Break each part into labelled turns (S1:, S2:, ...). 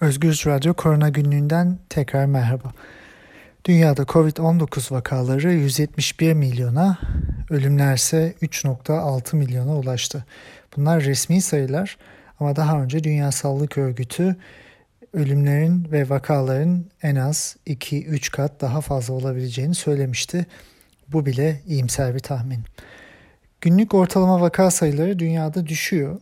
S1: Özgür Radyo Korona Günlüğü'nden tekrar merhaba. Dünyada Covid-19 vakaları 171 milyona, ölümler ise 3.6 milyona ulaştı. Bunlar resmi sayılar ama daha önce Dünya Sağlık Örgütü ölümlerin ve vakaların en az 2-3 kat daha fazla olabileceğini söylemişti. Bu bile iyimser bir tahmin. Günlük ortalama vaka sayıları dünyada düşüyor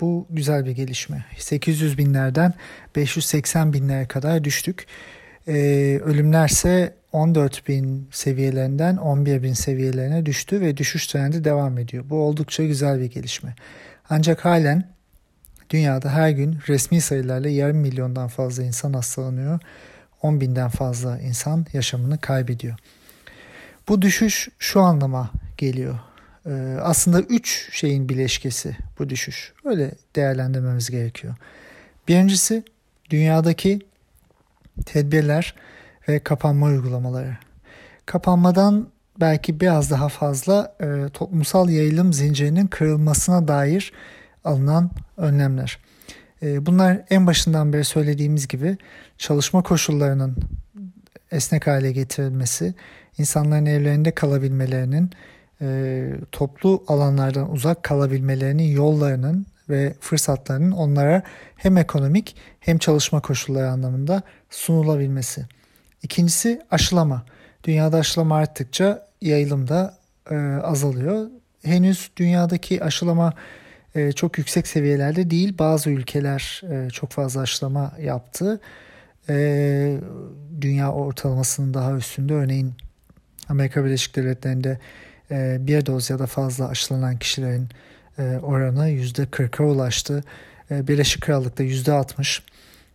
S1: bu güzel bir gelişme. 800 binlerden 580 binlere kadar düştük. Ee, ölümlerse 14 bin seviyelerinden 11 bin seviyelerine düştü ve düşüş trendi devam ediyor. Bu oldukça güzel bir gelişme. Ancak halen dünyada her gün resmi sayılarla yarım milyondan fazla insan hastalanıyor. 10 binden fazla insan yaşamını kaybediyor. Bu düşüş şu anlama geliyor. Ee, aslında üç şeyin bileşkesi bu düşüş. Öyle değerlendirmemiz gerekiyor. Birincisi dünyadaki tedbirler ve kapanma uygulamaları. Kapanmadan belki biraz daha fazla e, toplumsal yayılım zincirinin kırılmasına dair alınan önlemler. E, bunlar en başından beri söylediğimiz gibi çalışma koşullarının esnek hale getirilmesi, insanların evlerinde kalabilmelerinin, e, toplu alanlardan uzak kalabilmelerinin yollarının ve fırsatlarının onlara hem ekonomik hem çalışma koşulları anlamında sunulabilmesi. İkincisi aşılama. Dünyada aşılama arttıkça yayılım da e, azalıyor. Henüz dünyadaki aşılama e, çok yüksek seviyelerde değil. Bazı ülkeler e, çok fazla aşılama yaptı. E, dünya ortalamasının daha üstünde. Örneğin Amerika Birleşik Devletleri'nde bir doz ya da fazla aşılanan kişilerin e, oranı %40'a ulaştı. Ee, Birleşik Krallık'ta %60,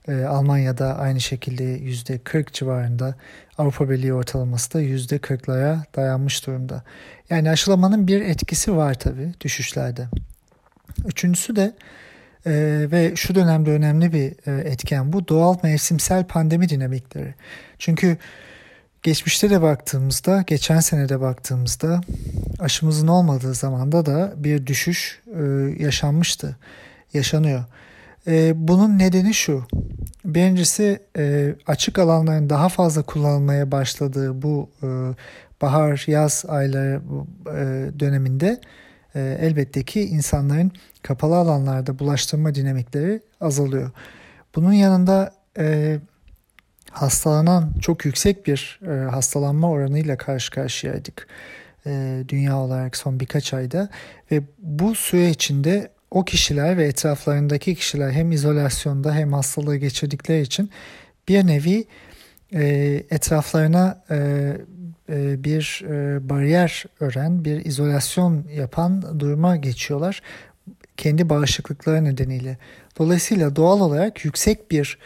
S1: e, Almanya'da aynı şekilde %40 civarında, Avrupa Birliği ortalaması da %40'lara dayanmış durumda. Yani aşılamanın bir etkisi var tabii düşüşlerde. Üçüncüsü de e, ve şu dönemde önemli bir etken bu doğal mevsimsel pandemi dinamikleri. Çünkü Geçmişte de baktığımızda, geçen sene de baktığımızda aşımızın olmadığı zamanda da bir düşüş e, yaşanmıştı, yaşanıyor. E, bunun nedeni şu. Birincisi e, açık alanların daha fazla kullanılmaya başladığı bu e, bahar, yaz ayları e, döneminde e, elbette ki insanların kapalı alanlarda bulaştırma dinamikleri azalıyor. Bunun yanında e, hastalanan çok yüksek bir e, hastalanma oranıyla karşı karşıyaydık e, dünya olarak son birkaç ayda ve bu süre içinde o kişiler ve etraflarındaki kişiler hem izolasyonda hem hastalığı geçirdikleri için bir nevi e, etraflarına e, e, bir e, bariyer ören, bir izolasyon yapan duruma geçiyorlar kendi bağışıklıkları nedeniyle. Dolayısıyla doğal olarak yüksek bir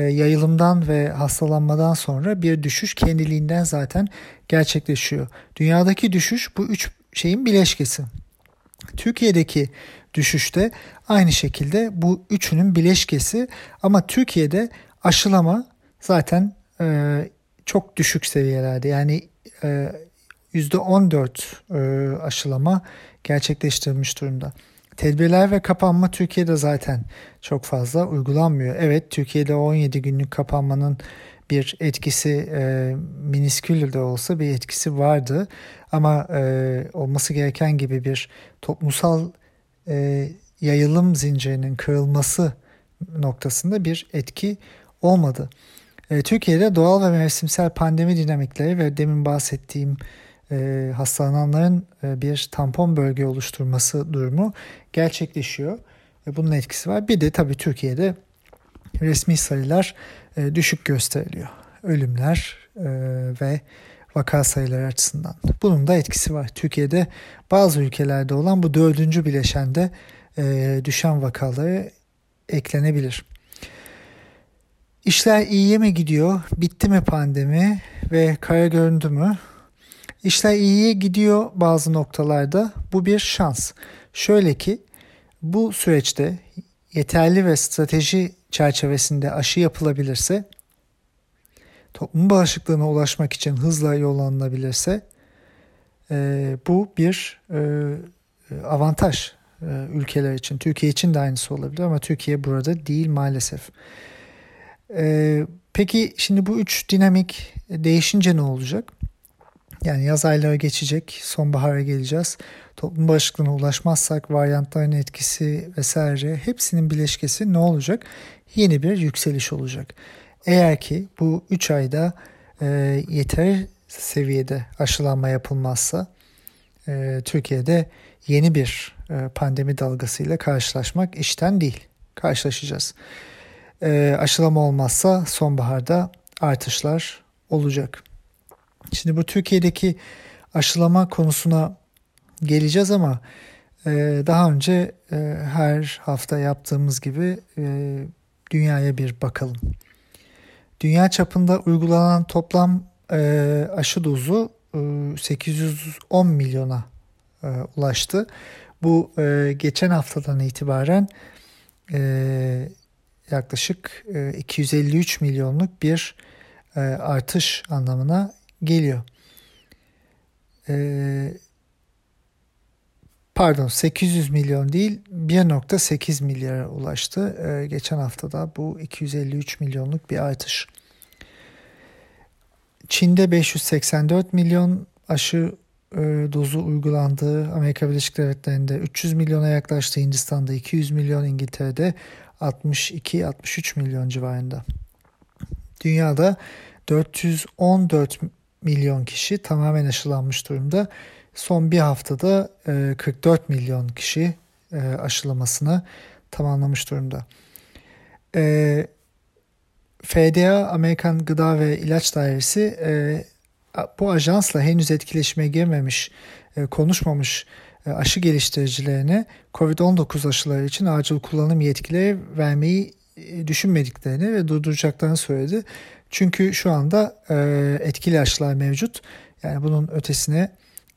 S1: yayılımdan ve hastalanmadan sonra bir düşüş kendiliğinden zaten gerçekleşiyor. Dünyadaki düşüş bu üç şeyin bileşkesi. Türkiye'deki düşüşte aynı şekilde bu üçünün bileşkesi ama Türkiye'de aşılama zaten e, çok düşük seviyelerde yani e, %14 e, aşılama gerçekleştirilmiş durumda. Tedbirler ve kapanma Türkiye'de zaten çok fazla uygulanmıyor. Evet Türkiye'de 17 günlük kapanmanın bir etkisi e, miniskül de olsa bir etkisi vardı. Ama e, olması gereken gibi bir toplumsal e, yayılım zincirinin kırılması noktasında bir etki olmadı. E, Türkiye'de doğal ve mevsimsel pandemi dinamikleri ve demin bahsettiğim e, hastalananların e, bir tampon bölge oluşturması durumu gerçekleşiyor. E, bunun etkisi var. Bir de tabii Türkiye'de resmi sayılar e, düşük gösteriliyor. Ölümler e, ve vaka sayıları açısından. Bunun da etkisi var. Türkiye'de bazı ülkelerde olan bu dördüncü bileşende e, düşen vakaları eklenebilir. İşler iyiye mi gidiyor? Bitti mi pandemi ve kara göründü mü? İşler iyiye gidiyor bazı noktalarda. Bu bir şans. Şöyle ki bu süreçte yeterli ve strateji çerçevesinde aşı yapılabilirse, toplum bağışıklığına ulaşmak için hızla yollanılabilirse e, bu bir e, avantaj e, ülkeler için. Türkiye için de aynısı olabilir ama Türkiye burada değil maalesef. E, peki şimdi bu üç dinamik değişince ne olacak? Yani yaz ayları geçecek, sonbahara geleceğiz. Toplum bağışıklığına ulaşmazsak varyantların etkisi vesaire hepsinin bileşkesi ne olacak? Yeni bir yükseliş olacak. Eğer ki bu 3 ayda e, yeter seviyede aşılanma yapılmazsa e, Türkiye'de yeni bir e, pandemi dalgasıyla karşılaşmak işten değil. Karşılaşacağız. E, aşılama olmazsa sonbaharda artışlar olacak. Şimdi bu Türkiye'deki aşılama konusuna geleceğiz ama e, daha önce e, her hafta yaptığımız gibi e, dünyaya bir bakalım. Dünya çapında uygulanan toplam e, aşı dozu e, 810 milyona e, ulaştı. Bu e, geçen haftadan itibaren e, yaklaşık e, 253 milyonluk bir e, artış anlamına geliyor. E, pardon 800 milyon değil 1.8 milyara ulaştı. E, geçen haftada bu 253 milyonluk bir artış. Çin'de 584 milyon aşı e, dozu uygulandı. Amerika Birleşik Devletleri'nde 300 milyona yaklaştı. Hindistan'da 200 milyon, İngiltere'de 62-63 milyon civarında. Dünyada 414 milyon kişi tamamen aşılanmış durumda. Son bir haftada 44 e, milyon kişi e, aşılamasını tamamlamış durumda. E, FDA Amerikan Gıda ve İlaç Dairesi bu ajansla henüz etkileşime girmemiş, konuşmamış aşı geliştiricilerine COVID-19 aşıları için acil kullanım yetkileri vermeyi düşünmediklerini ve durduracaklarını söyledi. Çünkü şu anda etkili aşılar mevcut. Yani bunun ötesine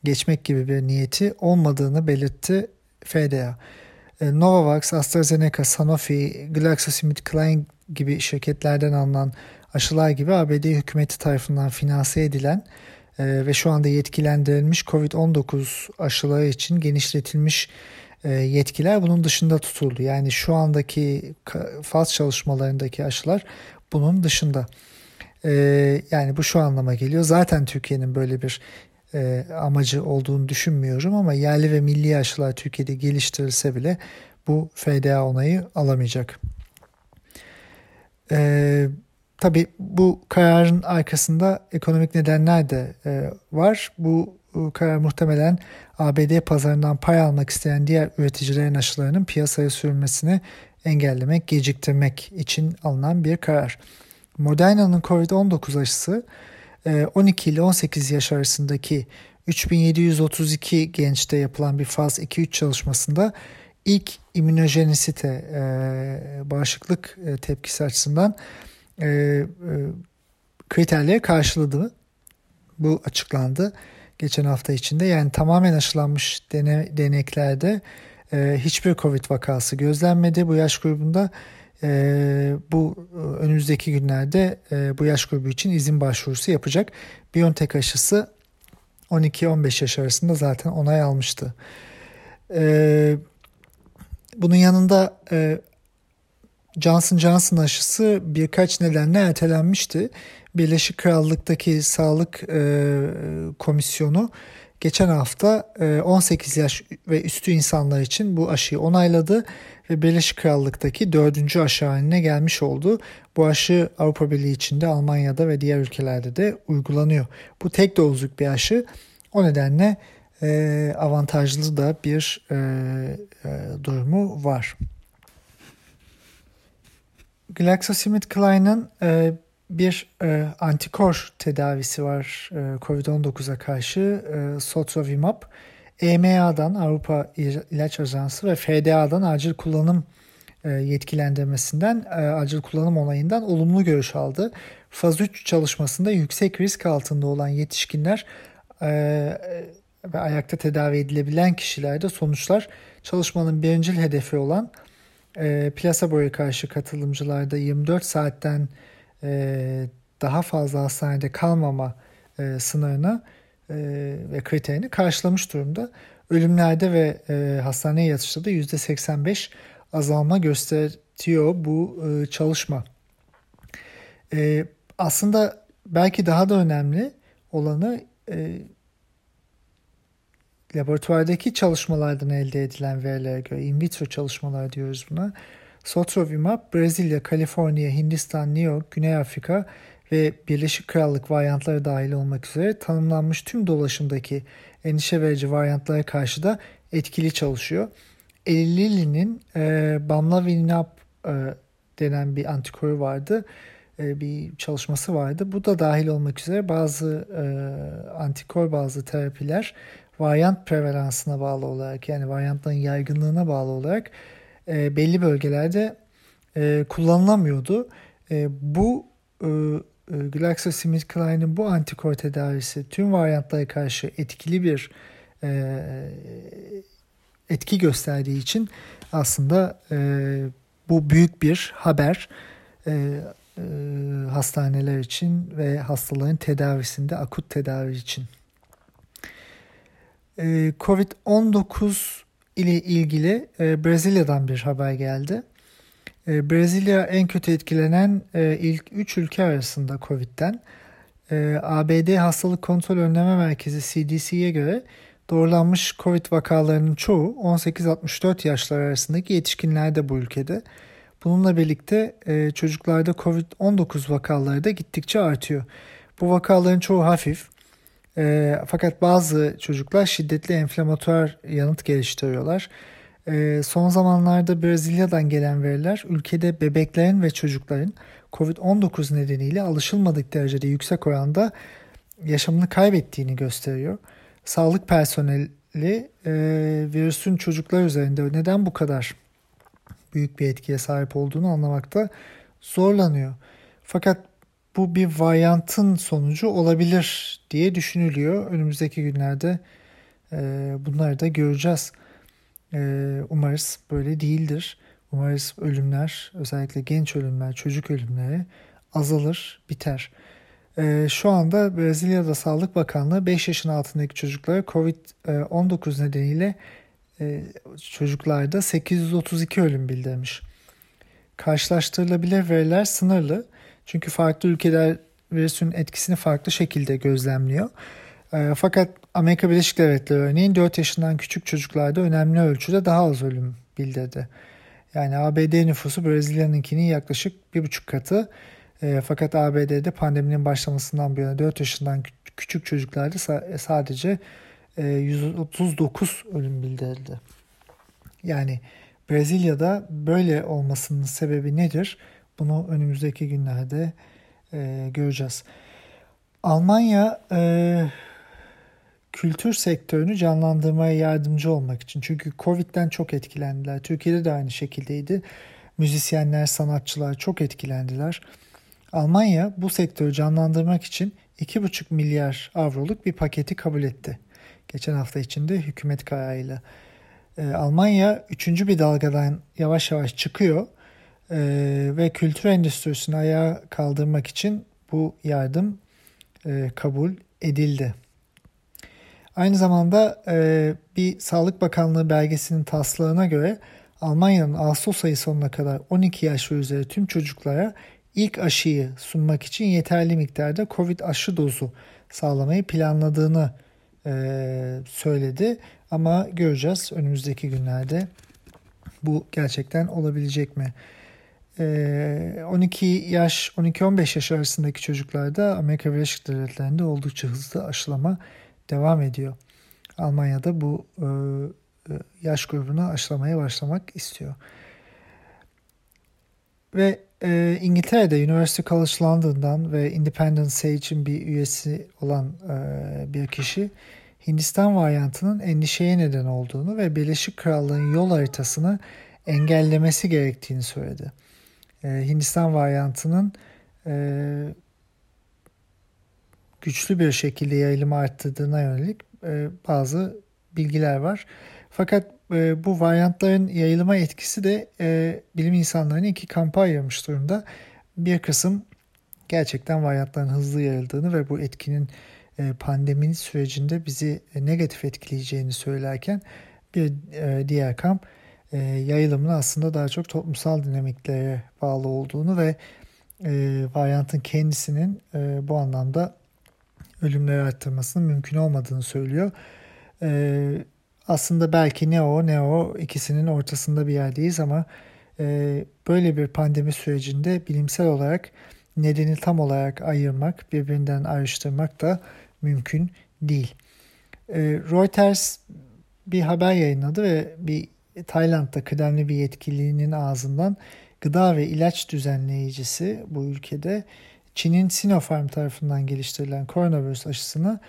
S1: geçmek gibi bir niyeti olmadığını belirtti FDA. E, Novavax, AstraZeneca, Sanofi, GlaxoSmithKline gibi şirketlerden alınan aşılar gibi ABD hükümeti tarafından finanse edilen e, ve şu anda yetkilendirilmiş COVID-19 aşıları için genişletilmiş e, yetkiler bunun dışında tutuldu. Yani şu andaki faz çalışmalarındaki aşılar bunun dışında. Yani bu şu anlama geliyor. Zaten Türkiye'nin böyle bir e, amacı olduğunu düşünmüyorum ama yerli ve milli aşılar Türkiye'de geliştirilse bile bu FDA onayı alamayacak. E, tabii bu kararın arkasında ekonomik nedenler de e, var. Bu e, karar muhtemelen ABD pazarından pay almak isteyen diğer üreticilerin aşılarının piyasaya sürülmesini engellemek, geciktirmek için alınan bir karar. Moderna'nın COVID-19 aşısı 12 ee, ile 18 yaş arasındaki 3732 gençte yapılan bir faz 2-3 çalışmasında ilk immünojenisite e, bağışıklık e, tepkisi açısından e, e, kriterleri karşıladı. Bu açıklandı geçen hafta içinde. Yani tamamen aşılanmış dene, deneklerde e, hiçbir Covid vakası gözlenmedi. Bu yaş grubunda e, bu önümüzdeki günlerde e, bu yaş grubu için izin başvurusu yapacak. BioNTech aşısı 12-15 yaş arasında zaten onay almıştı. E, bunun yanında e, Johnson Johnson aşısı birkaç nedenle ertelenmişti. Birleşik Krallık'taki Sağlık e, Komisyonu geçen hafta 18 e, yaş ve üstü insanlar için bu aşıyı onayladı ve Birleşik Krallık'taki dördüncü aşı haline gelmiş oldu. Bu aşı Avrupa Birliği içinde Almanya'da ve diğer ülkelerde de uygulanıyor. Bu tek dozluk bir aşı. O nedenle e, avantajlı da bir e, durumu var. GlaxoSmithKline'ın bir e, antikor tedavisi var e, COVID-19'a karşı e, Sotrovimab. EMA'dan Avrupa İlaç Ajansı ve FDA'dan acil kullanım e, yetkilendirmesinden e, acil kullanım onayından olumlu görüş aldı. Faz 3 çalışmasında yüksek risk altında olan yetişkinler e, ve ayakta tedavi edilebilen kişilerde sonuçlar çalışmanın birincil hedefi olan plaseboya karşı katılımcılarda 24 saatten daha fazla hastanede kalmama sınırına e, ve kriterini karşılamış durumda. Ölümlerde ve e, hastaneye yatışta da %85 azalma gösteriyor bu e, çalışma. E, aslında belki daha da önemli olanı e, laboratuvardaki çalışmalardan elde edilen verilere göre in vitro çalışmalar diyoruz buna. Sotrovimab Brezilya, Kaliforniya, Hindistan, New York, Güney Afrika ve Birleşik Krallık varyantları dahil olmak üzere tanımlanmış tüm dolaşımdaki endişe verici varyantlara karşı da etkili çalışıyor. Eli Lilly'nin e, Bamlanivimab e, denen bir antikoru vardı. E, bir çalışması vardı. Bu da dahil olmak üzere bazı e, antikor bazı terapiler varyant prevalansına bağlı olarak yani varyantların yaygınlığına bağlı olarak e, belli bölgelerde e, kullanılamıyordu. E, bu e, e GlaxoSmithKline'in bu antikor tedavisi tüm varyantlara karşı etkili bir e, etki gösterdiği için aslında e, bu büyük bir haber e, e, hastaneler için ve hastaların tedavisinde akut tedavi için. E, Covid-19 ile ilgili e, Brezilya'dan bir haber geldi. E, Brezilya en kötü etkilenen e, ilk 3 ülke arasında Covid'den. ABD Hastalık Kontrol Önleme Merkezi CDC'ye göre doğrulanmış Covid vakalarının çoğu 18-64 yaşlar arasındaki yetişkinlerde bu ülkede. Bununla birlikte çocuklarda Covid-19 vakaları da gittikçe artıyor. Bu vakaların çoğu hafif. E, fakat bazı çocuklar şiddetli enflamatuar yanıt geliştiriyorlar. E, son zamanlarda Brezilya'dan gelen veriler ülkede bebeklerin ve çocukların Covid-19 nedeniyle alışılmadık derecede yüksek oranda yaşamını kaybettiğini gösteriyor. Sağlık personeli e, virüsün çocuklar üzerinde neden bu kadar büyük bir etkiye sahip olduğunu anlamakta zorlanıyor. Fakat bu bir varyantın sonucu olabilir diye düşünülüyor. Önümüzdeki günlerde e, bunları da göreceğiz. E, umarız böyle değildir. Umarız ölümler, özellikle genç ölümler, çocuk ölümleri azalır, biter. E, şu anda Brezilya'da Sağlık Bakanlığı 5 yaşın altındaki çocuklara COVID-19 nedeniyle e, çocuklarda 832 ölüm bildirmiş. Karşılaştırılabilir veriler sınırlı. Çünkü farklı ülkeler virüsün etkisini farklı şekilde gözlemliyor. E, fakat Amerika Birleşik Devletleri örneğin 4 yaşından küçük çocuklarda önemli ölçüde daha az ölüm bildirdi. Yani ABD nüfusu Brezilya'nınkinin yaklaşık 1,5 katı. E, fakat ABD'de pandeminin başlamasından bu yana 4 yaşından küçük çocuklarda sadece 139 e, ölüm bildirildi. Yani Brezilya'da böyle olmasının sebebi nedir? Bunu önümüzdeki günlerde e, göreceğiz. Almanya e, kültür sektörünü canlandırmaya yardımcı olmak için. Çünkü Covid'den çok etkilendiler. Türkiye'de de aynı şekildeydi. Müzisyenler, sanatçılar çok etkilendiler. Almanya bu sektörü canlandırmak için 2,5 milyar avroluk bir paketi kabul etti geçen hafta içinde hükümet kararıyla. E, Almanya üçüncü bir dalgadan yavaş yavaş çıkıyor e, ve kültür endüstrisini ayağa kaldırmak için bu yardım e, kabul edildi. Aynı zamanda e, bir Sağlık Bakanlığı belgesinin taslağına göre Almanya'nın Ağustos ayı sonuna kadar 12 yaş ve üzeri tüm çocuklara ilk aşıyı sunmak için yeterli miktarda COVID aşı dozu sağlamayı planladığını e, söyledi. Ama göreceğiz önümüzdeki günlerde bu gerçekten olabilecek mi? E, 12 yaş, 12-15 yaş arasındaki çocuklarda Amerika Birleşik Devletleri'nde oldukça hızlı aşılama devam ediyor. Almanya'da bu e, e yaş grubunu aşılamaya başlamak istiyor. Ve e, İngiltere'de University College London'dan ve Independent Sage'in bir üyesi olan e, bir kişi Hindistan varyantının endişeye neden olduğunu ve Birleşik Krallığın yol haritasını engellemesi gerektiğini söyledi. E, Hindistan varyantının e, güçlü bir şekilde yayılımı arttırdığına yönelik e, bazı bilgiler var. Fakat e, bu varyantların yayılıma etkisi de e, bilim insanlarını iki kampa ayırmış durumda. Bir kısım gerçekten varyantların hızlı yayıldığını ve bu etkinin e, pandeminin sürecinde bizi negatif etkileyeceğini söylerken bir e, diğer kamp e, yayılımın aslında daha çok toplumsal dinamiklere bağlı olduğunu ve e, varyantın kendisinin e, bu anlamda ölümleri arttırmasının mümkün olmadığını söylüyor. E, aslında belki ne o ne o ikisinin ortasında bir yerdeyiz ama e, böyle bir pandemi sürecinde bilimsel olarak nedeni tam olarak ayırmak, birbirinden ayrıştırmak da mümkün değil. E, Reuters bir haber yayınladı ve bir Tayland'da kıdemli bir yetkilinin ağzından gıda ve ilaç düzenleyicisi bu ülkede Çin'in Sinopharm tarafından geliştirilen koronavirüs aşısını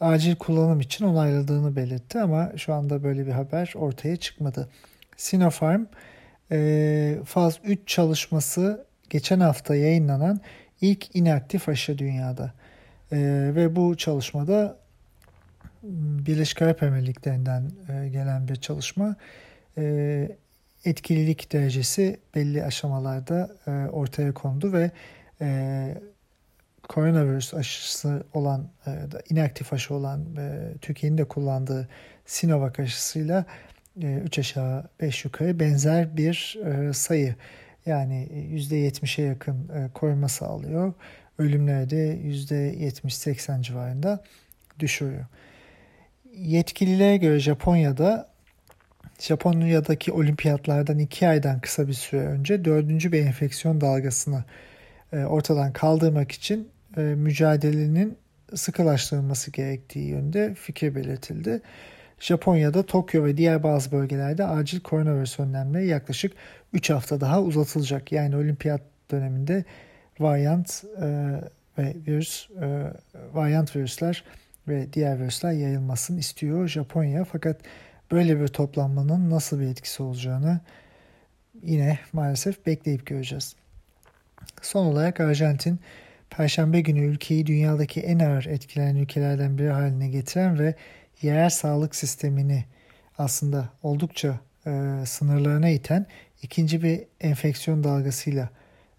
S1: acil kullanım için onayladığını belirtti ama şu anda böyle bir haber ortaya çıkmadı. Sinopharm e, faz 3 çalışması geçen hafta yayınlanan ilk inaktif aşı dünyada. E, ve bu çalışmada Birleşik Arap Emirlikleri'nden e, gelen bir çalışma. E, etkililik derecesi belli aşamalarda e, ortaya kondu ve e, koronavirüs aşısı olan, e, inaktif aşı olan e, Türkiye'nin de kullandığı Sinovac aşısıyla e, 3 aşağı 5 yukarı benzer bir e, sayı. Yani %70'e yakın e, koruma sağlıyor. Ölümleri de %70-80 civarında düşürüyor. Yetkililere göre Japonya'da Japonya'daki olimpiyatlardan iki aydan kısa bir süre önce dördüncü bir enfeksiyon dalgasını e, ortadan kaldırmak için e, mücadelenin sıkılaştırılması gerektiği yönde fikir belirtildi. Japonya'da Tokyo ve diğer bazı bölgelerde acil koronavirüs önlemleri yaklaşık 3 hafta daha uzatılacak. Yani olimpiyat döneminde varyant e, ve virüs e, varyant virüsler ve diğer virüsler yayılmasını istiyor Japonya. Fakat böyle bir toplanmanın nasıl bir etkisi olacağını yine maalesef bekleyip göreceğiz. Son olarak Arjantin Perşembe günü ülkeyi dünyadaki en ağır etkilenen ülkelerden biri haline getiren ve yerel sağlık sistemini aslında oldukça e, sınırlarına iten ikinci bir enfeksiyon dalgasıyla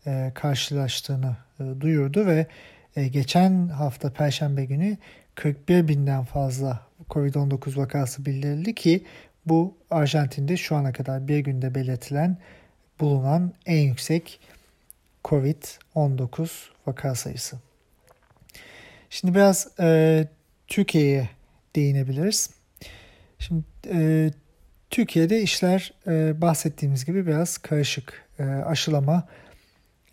S1: e, karşılaştığını e, duyurdu ve e, geçen hafta Perşembe günü 41 binden fazla COVID-19 vakası bildirildi ki bu Arjantin'de şu ana kadar bir günde belirtilen bulunan en yüksek COVID-19 vaka sayısı. Şimdi biraz e, Türkiye'ye değinebiliriz. Şimdi e, Türkiye'de işler e, bahsettiğimiz gibi biraz karışık. E, aşılama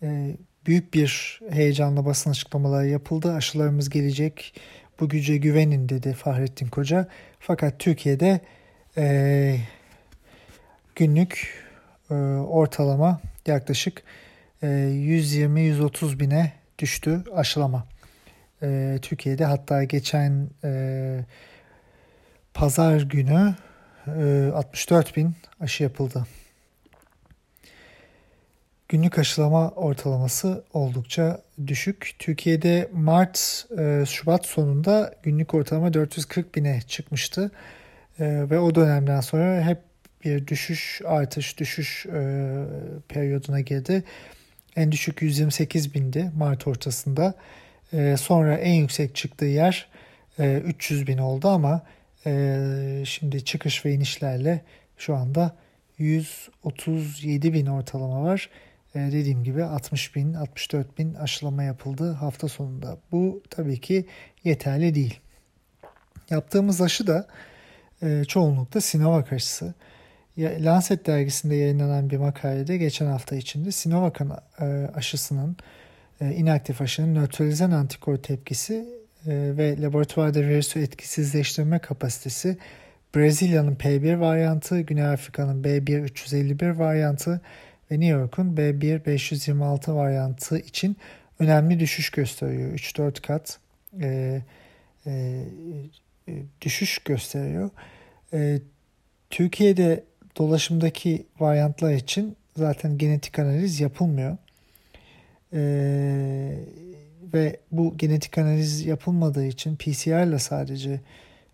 S1: e, büyük bir heyecanla basın açıklamaları yapıldı. Aşılarımız gelecek, bu güce güvenin dedi Fahrettin Koca. Fakat Türkiye'de e, günlük e, ortalama yaklaşık e, 120-130 bine düştü aşılama. E, Türkiye'de hatta geçen e, pazar günü e, 64 bin aşı yapıldı. Günlük aşılama ortalaması oldukça düşük. Türkiye'de Mart, e, Şubat sonunda günlük ortalama 440 bine çıkmıştı. E, ve o dönemden sonra hep bir düşüş, artış, düşüş e, periyoduna girdi. En düşük 128 bindi Mart ortasında. Sonra en yüksek çıktığı yer 300 bin oldu ama şimdi çıkış ve inişlerle şu anda 137 bin ortalama var. Ee, dediğim gibi 60 bin, 64 bin aşılama yapıldı hafta sonunda. Bu tabii ki yeterli değil. Yaptığımız aşı da e, çoğunlukla Sinovac aşısı. Lancet dergisinde yayınlanan bir makalede geçen hafta içinde Sinovac'ın e, aşısının e, inaktif aşının nötralizen antikor tepkisi ve laboratuvarda virüsü etkisizleştirme kapasitesi Brezilya'nın P1 varyantı, Güney Afrika'nın B1-351 varyantı ve New York'un B1 526 varyantı için önemli düşüş gösteriyor. 3-4 kat e, e, düşüş gösteriyor. E, Türkiye'de dolaşımdaki varyantlar için zaten genetik analiz yapılmıyor. E, ve bu genetik analiz yapılmadığı için PCR ile sadece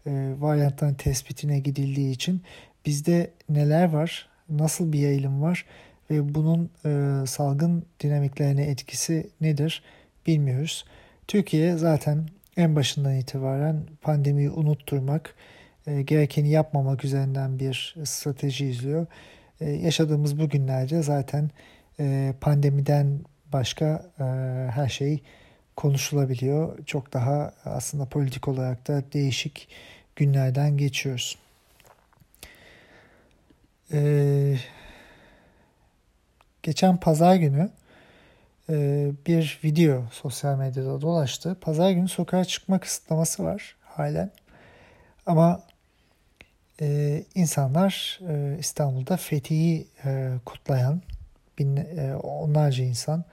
S1: e, varyantların tespitine gidildiği için bizde neler var, nasıl bir yayılım var ve bunun e, salgın dinamiklerine etkisi nedir bilmiyoruz. Türkiye zaten en başından itibaren pandemiyi unutturmak, e, gerekeni yapmamak üzerinden bir strateji izliyor. E, yaşadığımız bu günlerde zaten e, pandemiden başka e, her şey konuşulabiliyor. Çok daha aslında politik olarak da değişik günlerden geçiyoruz. Ee, geçen pazar günü e, bir video sosyal medyada dolaştı. Pazar günü sokağa çıkma kısıtlaması var halen. Ama e, insanlar e, İstanbul'da Fethi'yi kutlayan bin, onlarca insan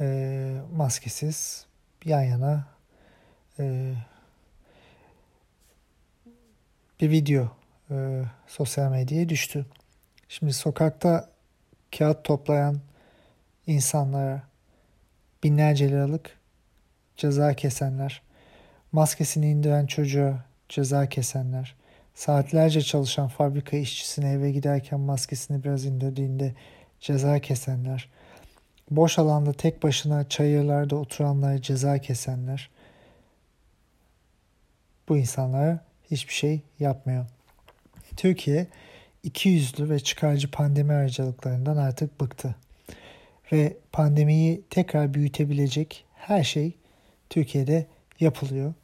S1: e, maskesiz yan yana bir video sosyal medyaya düştü. Şimdi sokakta kağıt toplayan insanlara binlerce liralık ceza kesenler, maskesini indiren çocuğa ceza kesenler, saatlerce çalışan fabrika işçisine eve giderken maskesini biraz indirdiğinde ceza kesenler, boş alanda tek başına çayırlarda oturanlara ceza kesenler, bu insanlara hiçbir şey yapmıyor. Türkiye iki yüzlü ve çıkarcı pandemi ayrıcalıklarından artık bıktı. Ve pandemiyi tekrar büyütebilecek her şey Türkiye'de yapılıyor.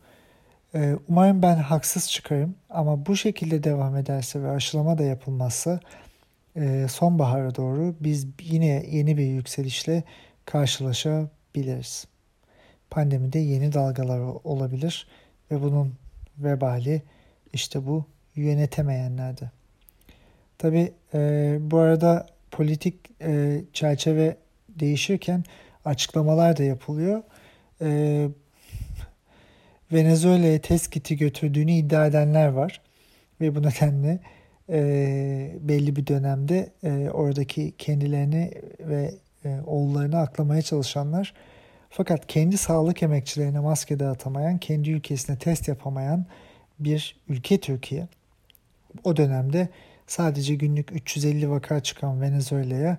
S1: Ee, umarım ben haksız çıkarım ama bu şekilde devam ederse ve aşılama da yapılmazsa e, sonbahara doğru biz yine yeni bir yükselişle karşılaşabiliriz. Pandemide yeni dalgalar olabilir ve bunun vebali işte bu yönetemeyenlerde. Tabi e, bu arada politik e, çerçeve değişirken açıklamalar da yapılıyor. E, Venezuela'ya test kiti götürdüğünü iddia edenler var. Ve bu nedenle e, belli bir dönemde e, oradaki kendilerini ve e, oğullarını aklamaya çalışanlar fakat kendi sağlık emekçilerine maske dağıtamayan, kendi ülkesine test yapamayan bir ülke Türkiye. O dönemde sadece günlük 350 vaka çıkan Venezuela'ya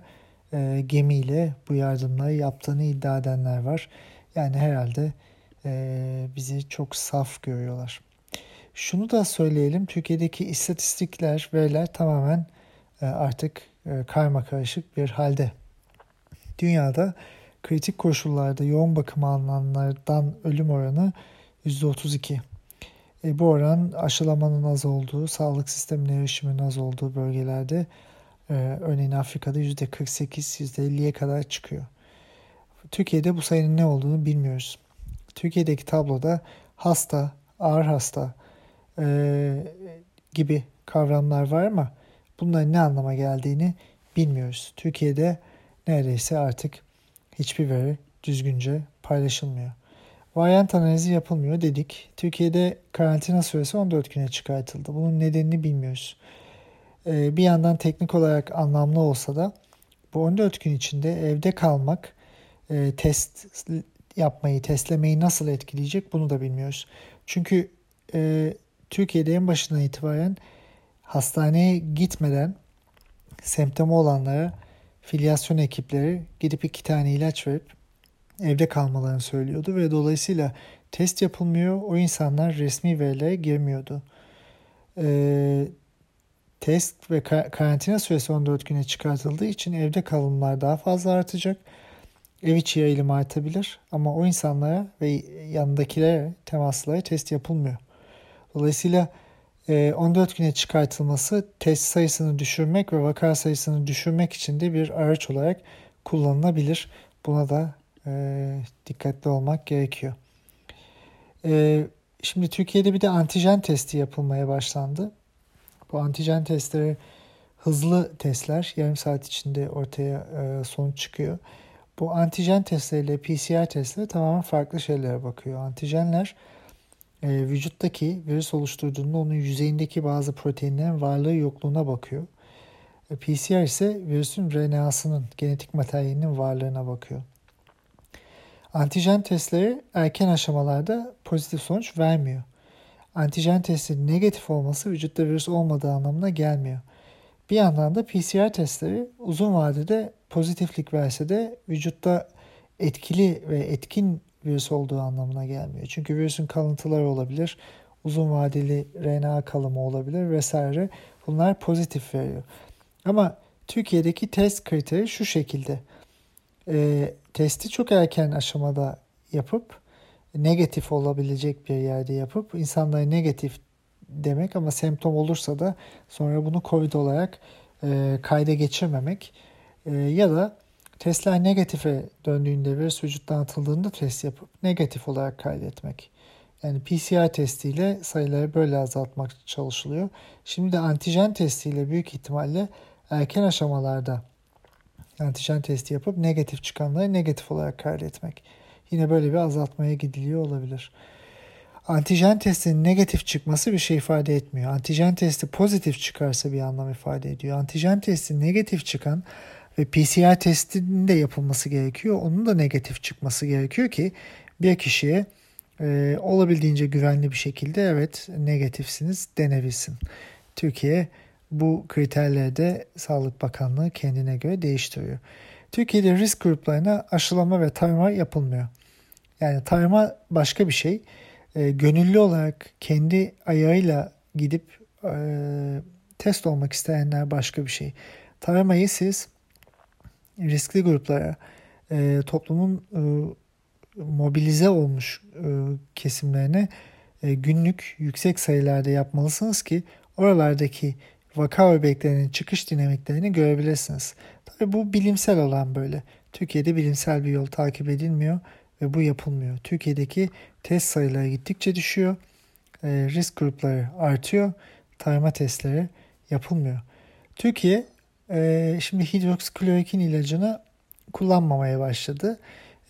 S1: e, gemiyle bu yardımları yaptığını iddia edenler var. Yani herhalde e, bizi çok saf görüyorlar. Şunu da söyleyelim, Türkiye'deki istatistikler, veriler tamamen e, artık e, karma karışık bir halde. Dünyada kritik koşullarda yoğun bakım alınanlardan ölüm oranı %32. E, bu oran aşılamanın az olduğu, sağlık sistemine erişimin az olduğu bölgelerde e, örneğin Afrika'da %48, %50'ye kadar çıkıyor. Türkiye'de bu sayının ne olduğunu bilmiyoruz. Türkiye'deki tabloda hasta, ağır hasta e, gibi kavramlar var ama bunların ne anlama geldiğini bilmiyoruz. Türkiye'de neredeyse artık hiçbir veri düzgünce paylaşılmıyor. Varyant analizi yapılmıyor dedik. Türkiye'de karantina süresi 14 güne çıkartıldı. Bunun nedenini bilmiyoruz. Ee, bir yandan teknik olarak anlamlı olsa da bu 14 gün içinde evde kalmak e, test yapmayı, testlemeyi nasıl etkileyecek bunu da bilmiyoruz. Çünkü e, Türkiye'de en başından itibaren hastaneye gitmeden semptomu olanlara filyasyon ekipleri gidip iki tane ilaç verip evde kalmalarını söylüyordu ve dolayısıyla test yapılmıyor. O insanlar resmi verilere girmiyordu. Ee, test ve karantina süresi 14 güne çıkartıldığı için evde kalımlar daha fazla artacak. Ev içi yayılım artabilir ama o insanlara ve yanındakilere temaslara test yapılmıyor. Dolayısıyla 14 güne çıkartılması test sayısını düşürmek ve vaka sayısını düşürmek için de bir araç olarak kullanılabilir. Buna da e, dikkatli olmak gerekiyor. E, şimdi Türkiye'de bir de antijen testi yapılmaya başlandı. Bu antijen testleri hızlı testler. Yarım saat içinde ortaya e, sonuç çıkıyor. Bu antijen testleriyle PCR testleri tamamen farklı şeylere bakıyor. Antijenler e, vücuttaki virüs oluşturduğunda onun yüzeyindeki bazı proteinlerin varlığı yokluğuna bakıyor. E, PCR ise virüsün RNA'sının genetik materyalinin varlığına bakıyor. Antijen testleri erken aşamalarda pozitif sonuç vermiyor. Antijen testi negatif olması vücutta virüs olmadığı anlamına gelmiyor. Bir yandan da PCR testleri uzun vadede pozitiflik verse de vücutta etkili ve etkin virüs olduğu anlamına gelmiyor. Çünkü virüsün kalıntıları olabilir, uzun vadeli RNA kalımı olabilir vesaire. Bunlar pozitif veriyor. Ama Türkiye'deki test kriteri şu şekilde. E, testi çok erken aşamada yapıp negatif olabilecek bir yerde yapıp insanlara negatif demek ama semptom olursa da sonra bunu COVID olarak e, kayda geçirmemek e, ya da testler negatife döndüğünde virüs vücuttan atıldığında test yapıp negatif olarak kaydetmek. Yani PCR testiyle sayıları böyle azaltmak çalışılıyor. Şimdi de antijen testiyle büyük ihtimalle erken aşamalarda antijen testi yapıp negatif çıkanları negatif olarak kaydetmek. Yine böyle bir azaltmaya gidiliyor olabilir. Antijen testinin negatif çıkması bir şey ifade etmiyor. Antijen testi pozitif çıkarsa bir anlam ifade ediyor. Antijen testi negatif çıkan ve PCR testinin de yapılması gerekiyor. Onun da negatif çıkması gerekiyor ki bir kişiye e, olabildiğince güvenli bir şekilde evet negatifsiniz denebilsin. Türkiye bu kriterleri de Sağlık Bakanlığı kendine göre değiştiriyor. Türkiye'de risk gruplarına aşılama ve tarama yapılmıyor. Yani tarama başka bir şey. E, gönüllü olarak kendi ayağıyla gidip e, test olmak isteyenler başka bir şey. Taramayı siz riskli gruplara, e, toplumun e, mobilize olmuş e, kesimlerine e, günlük yüksek sayılarda yapmalısınız ki oralardaki vaka öbeklerinin çıkış dinamiklerini görebilirsiniz. Tabii bu bilimsel olan böyle. Türkiye'de bilimsel bir yol takip edilmiyor ve bu yapılmıyor. Türkiye'deki test sayıları gittikçe düşüyor. E, risk grupları artıyor. Tarama testleri yapılmıyor. Türkiye e, şimdi hidroksiklorokin ilacını kullanmamaya başladı.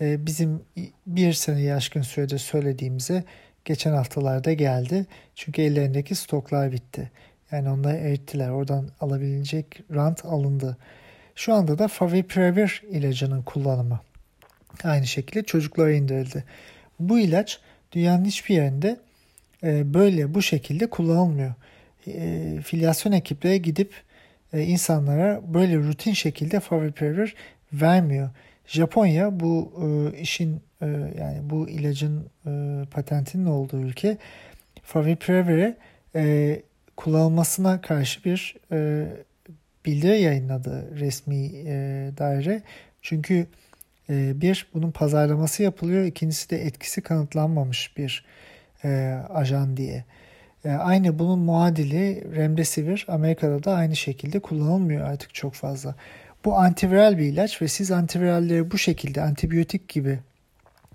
S1: E, bizim bir sene aşkın sürede söylediğimize geçen haftalarda geldi. Çünkü ellerindeki stoklar bitti. Yani onları erittiler. Oradan alabilecek rant alındı. Şu anda da Favipiravir ilacının kullanımı aynı şekilde çocuklara indirildi. Bu ilaç dünyanın hiçbir yerinde e, böyle bu şekilde kullanılmıyor. E, filyasyon ekipleri gidip e, insanlara böyle rutin şekilde Favipiravir vermiyor. Japonya bu işin yani bu ilacın patentinin olduğu ülke Favipiravir kullanılmasına karşı bir bildiri yayınladı resmi daire. Çünkü ee, bir, bunun pazarlaması yapılıyor. İkincisi de etkisi kanıtlanmamış bir e, ajan diye. E, aynı bunun muadili Remdesivir Amerika'da da aynı şekilde kullanılmıyor artık çok fazla. Bu antiviral bir ilaç ve siz antiviralleri bu şekilde antibiyotik gibi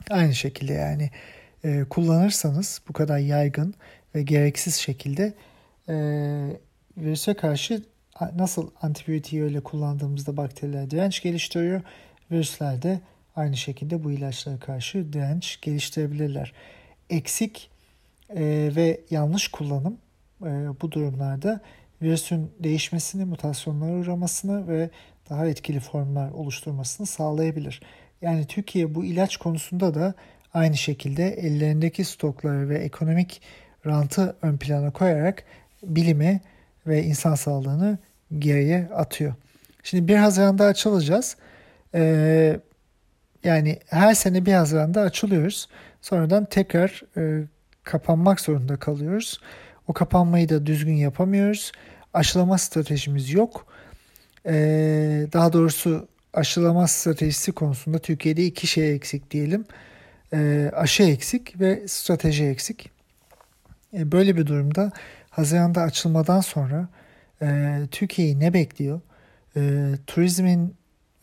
S1: aynı şekilde yani e, kullanırsanız bu kadar yaygın ve gereksiz şekilde e, virüse karşı nasıl antibiyotiği öyle kullandığımızda bakteriler direnç geliştiriyor Virüsler de aynı şekilde bu ilaçlara karşı direnç geliştirebilirler. Eksik e, ve yanlış kullanım e, bu durumlarda virüsün değişmesini, mutasyonlara uğramasını ve daha etkili formlar oluşturmasını sağlayabilir. Yani Türkiye bu ilaç konusunda da aynı şekilde ellerindeki stokları ve ekonomik rantı ön plana koyarak bilimi ve insan sağlığını geriye atıyor. Şimdi 1 Haziran'da açılacağız. Ee, yani her sene bir Haziran'da açılıyoruz. Sonradan tekrar e, kapanmak zorunda kalıyoruz. O kapanmayı da düzgün yapamıyoruz. Aşılama stratejimiz yok. Ee, daha doğrusu aşılama stratejisi konusunda Türkiye'de iki şey eksik diyelim. Ee, aşı eksik ve strateji eksik. Ee, böyle bir durumda Haziran'da açılmadan sonra e, Türkiye'yi ne bekliyor? E, turizmin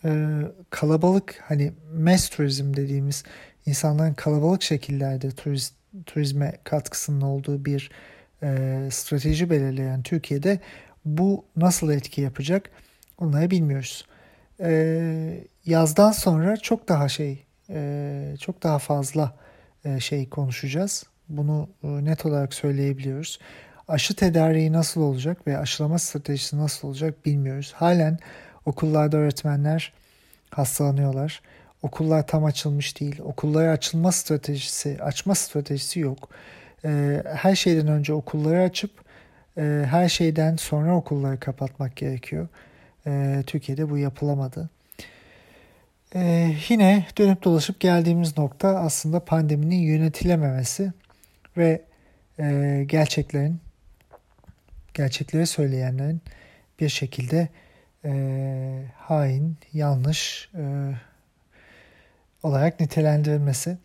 S1: e, kalabalık hani mass turizm dediğimiz insanların kalabalık şekillerde turiz, turizme katkısının olduğu bir e, strateji belirleyen Türkiye'de bu nasıl etki yapacak onları bilmiyoruz. E, yazdan sonra çok daha şey e, çok daha fazla e, şey konuşacağız. Bunu e, net olarak söyleyebiliyoruz. Aşı tedariği nasıl olacak ve aşılama stratejisi nasıl olacak bilmiyoruz. Halen Okullarda öğretmenler hastalanıyorlar. Okullar tam açılmış değil. Okullara açılma stratejisi, açma stratejisi yok. Ee, her şeyden önce okulları açıp e, her şeyden sonra okulları kapatmak gerekiyor. Ee, Türkiye'de bu yapılamadı. Ee, yine dönüp dolaşıp geldiğimiz nokta aslında pandeminin yönetilememesi ve e, gerçeklerin, gerçekleri söyleyenlerin bir şekilde e, hain, yanlış e, olarak nitelendirilmesi.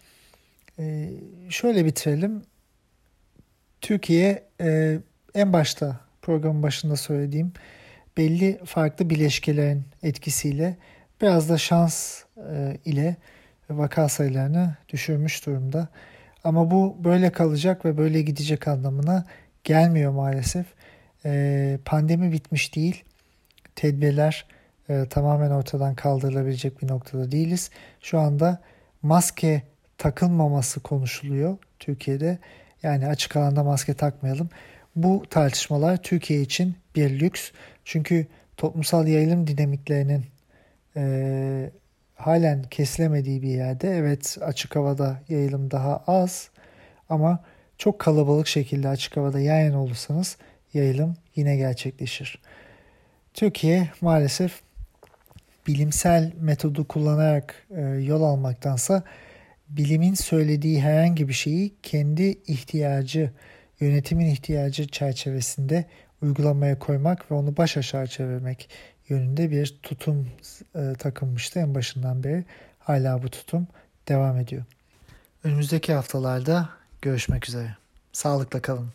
S1: E, şöyle bitirelim. Türkiye e, en başta programın başında söylediğim belli farklı bileşkelerin etkisiyle biraz da şans e, ile vaka sayılarını düşürmüş durumda. Ama bu böyle kalacak ve böyle gidecek anlamına gelmiyor maalesef. E, pandemi bitmiş değil. Tedbirler e, tamamen ortadan kaldırılabilecek bir noktada değiliz. Şu anda maske takılmaması konuşuluyor Türkiye'de. Yani açık alanda maske takmayalım. Bu tartışmalar Türkiye için bir lüks. Çünkü toplumsal yayılım dinamiklerinin e, halen kesilemediği bir yerde evet açık havada yayılım daha az ama çok kalabalık şekilde açık havada yan yana olursanız yayılım yine gerçekleşir. Türkiye maalesef bilimsel metodu kullanarak e, yol almaktansa bilimin söylediği herhangi bir şeyi kendi ihtiyacı, yönetimin ihtiyacı çerçevesinde uygulamaya koymak ve onu baş aşağı çevirmek yönünde bir tutum e, takılmıştı en başından beri. Hala bu tutum devam ediyor. Önümüzdeki haftalarda görüşmek üzere. Sağlıkla kalın.